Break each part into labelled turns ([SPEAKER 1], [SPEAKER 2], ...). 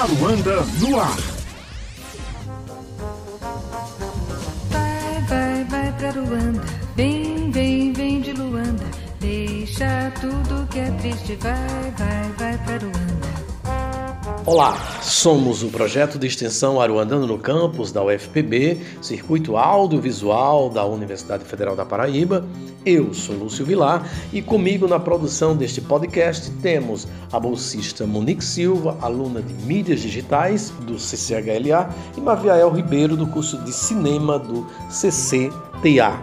[SPEAKER 1] Aruanda no ar.
[SPEAKER 2] Vai, vai, vai pra Luanda. Vem, vem, vem de Luanda. Deixa tudo que é triste. Vai, vai.
[SPEAKER 3] Olá, somos o projeto de extensão Aruandando no Campus da UFPB, Circuito Audiovisual da Universidade Federal da Paraíba. Eu sou Lúcio Vilar e comigo na produção deste podcast temos a bolsista Monique Silva, aluna de mídias digitais do CCHLA, e Maviael Ribeiro, do curso de cinema do CCTA.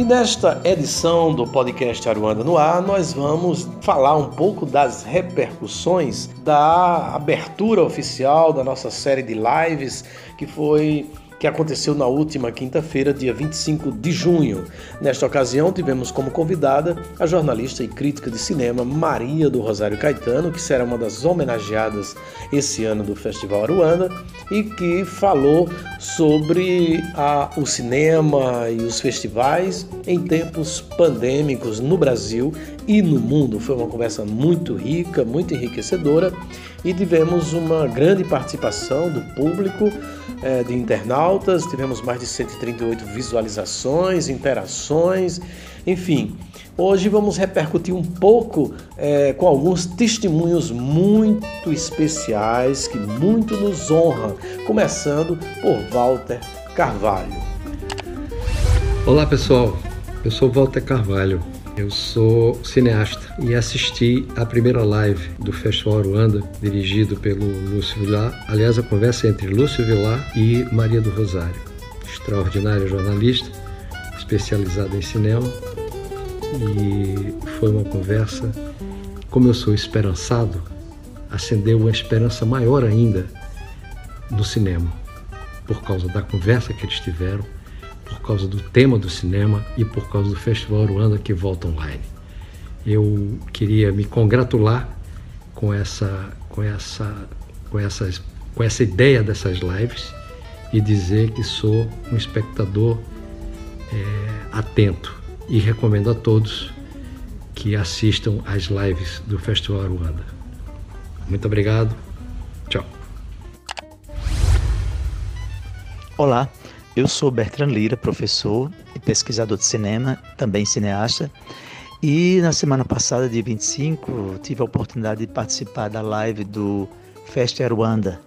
[SPEAKER 3] E nesta edição do podcast Aruanda no Ar, nós vamos falar um pouco das repercussões da abertura oficial da nossa série de lives que foi que aconteceu na última quinta-feira, dia 25 de junho. Nesta ocasião, tivemos como convidada a jornalista e crítica de cinema Maria do Rosário Caetano, que será uma das homenageadas esse ano do Festival Aruanda e que falou sobre a, o cinema e os festivais em tempos pandêmicos no Brasil e no mundo. Foi uma conversa muito rica, muito enriquecedora e tivemos uma grande participação do público, é, de internautas, tivemos mais de 138 visualizações, interações, enfim. Hoje vamos repercutir um pouco é, com alguns testemunhos muito especiais que muito nos honram, começando por Walter Carvalho.
[SPEAKER 4] Olá pessoal, eu sou Walter Carvalho. Eu sou cineasta e assisti a primeira live do Festival Aruanda, dirigido pelo Lúcio Vilar. Aliás, a conversa é entre Lúcio Vilar e Maria do Rosário, extraordinária jornalista, especializada em cinema. E foi uma conversa, como eu sou esperançado, acendeu uma esperança maior ainda no cinema, por causa da conversa que eles tiveram por causa do tema do cinema e por causa do Festival Ruanda que volta online. Eu queria me congratular com essa, com essa, com essas, com essa ideia dessas lives e dizer que sou um espectador é, atento e recomendo a todos que assistam às lives do Festival Ruanda. Muito obrigado. Tchau.
[SPEAKER 5] Olá, eu sou Bertrand Lira, professor e pesquisador de cinema, também cineasta. E na semana passada, dia 25, tive a oportunidade de participar da live do Festa Ruanda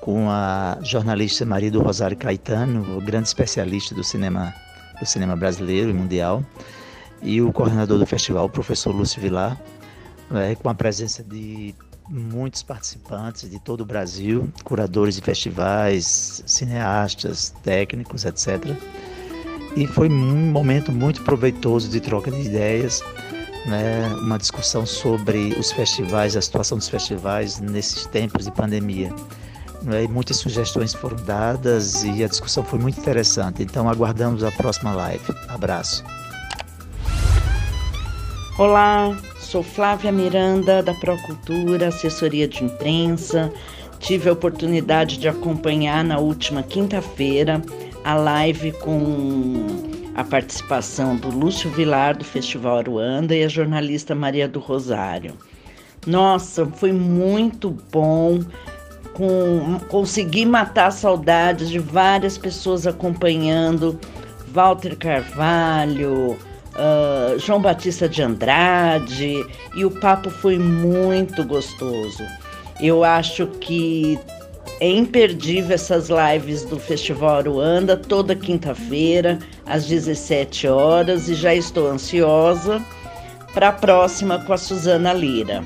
[SPEAKER 5] com a jornalista Maria do Rosário Caetano, grande especialista do cinema, do cinema brasileiro e mundial, e o coordenador do festival, o professor Lúcio Vilar, é, com a presença de muitos participantes de todo o Brasil, curadores de festivais, cineastas, técnicos, etc. E foi um momento muito proveitoso de troca de ideias, né? uma discussão sobre os festivais, a situação dos festivais nesses tempos de pandemia. Né? E muitas sugestões foram dadas e a discussão foi muito interessante. Então aguardamos a próxima live. Abraço.
[SPEAKER 6] Olá, Sou Flávia Miranda, da Procultura, assessoria de imprensa. Tive a oportunidade de acompanhar na última quinta-feira a live com a participação do Lúcio Vilar, do Festival Aruanda, e a jornalista Maria do Rosário. Nossa, foi muito bom. Com, consegui matar saudades de várias pessoas acompanhando. Walter Carvalho, uh, João Batista de Andrade e o papo foi muito gostoso. Eu acho que é imperdível essas lives do Festival Aruanda toda quinta-feira às 17 horas e já estou ansiosa para a próxima com a Suzana Lira.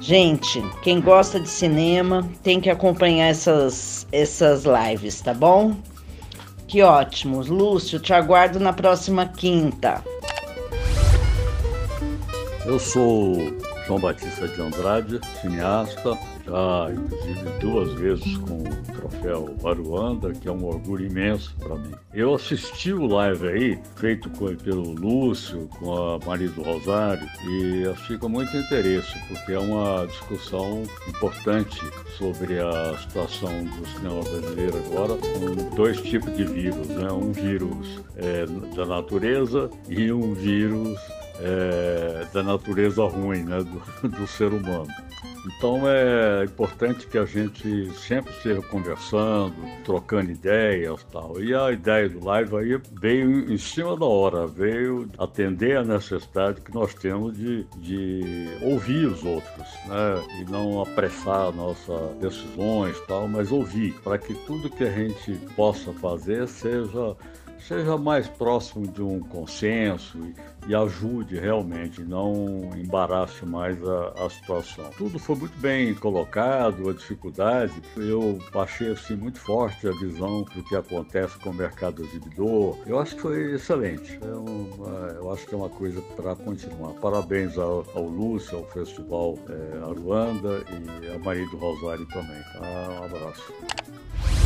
[SPEAKER 6] Gente, quem gosta de cinema tem que acompanhar essas, essas lives, tá bom? Que ótimo. Lúcio, te aguardo na próxima quinta.
[SPEAKER 7] Eu sou João Batista de Andrade, cineasta, já inclusive duas vezes com o troféu Aruanda, que é um orgulho imenso para mim. Eu assisti o live aí, feito com, pelo Lúcio, com a Maria do Rosário, e achei com muito interesse, porque é uma discussão importante sobre a situação do cinema brasileiro agora, com dois tipos de vírus, né? um vírus é, da natureza e um vírus é, da natureza ruim né, do, do ser humano. Então é importante que a gente sempre esteja conversando, trocando ideias tal. E a ideia do live aí veio em cima da hora, veio atender a necessidade que nós temos de, de ouvir os outros, né? E não apressar nossas decisões tal, mas ouvir, para que tudo que a gente possa fazer seja seja mais próximo de um consenso e, e ajude realmente, não embarace mais a, a, situação. Tudo foi muito bem colocado, a dificuldade, eu achei assim muito forte a visão do que acontece com o mercado exibidor. Eu acho que foi excelente, é uma, eu acho que é uma coisa para continuar. Parabéns ao, ao Lúcio, ao Festival é, Aruanda e a Maria do Rosário também. Tá? Um abraço.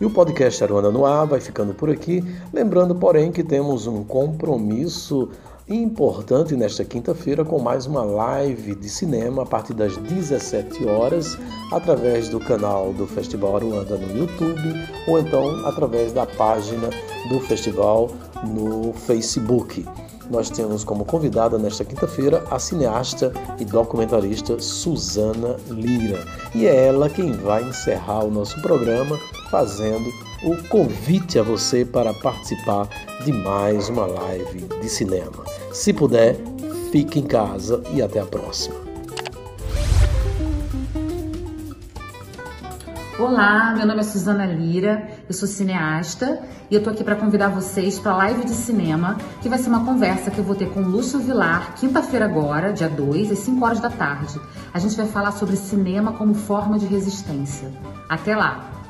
[SPEAKER 3] E o podcast Aruana no Ar vai ficando por aqui. Lembrando, porém, que temos um compromisso importante nesta quinta-feira com mais uma live de cinema a partir das 17 horas através do canal do Festival Aruanda no YouTube ou então através da página do festival no Facebook nós temos como convidada nesta quinta-feira a cineasta e documentarista Suzana Lira. E é ela quem vai encerrar o nosso programa fazendo o convite a você para participar de mais uma live de cinema. Se puder, fique em casa e até a próxima.
[SPEAKER 1] Olá, meu nome é Suzana Lira, eu sou cineasta e eu tô aqui para convidar vocês para a live de cinema, que vai ser uma conversa que eu vou ter com Lúcio Vilar, quinta-feira agora, dia 2, às 5 horas da tarde. A gente vai falar sobre cinema como forma de resistência. Até lá!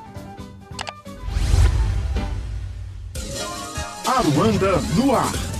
[SPEAKER 8] Aruanda no ar.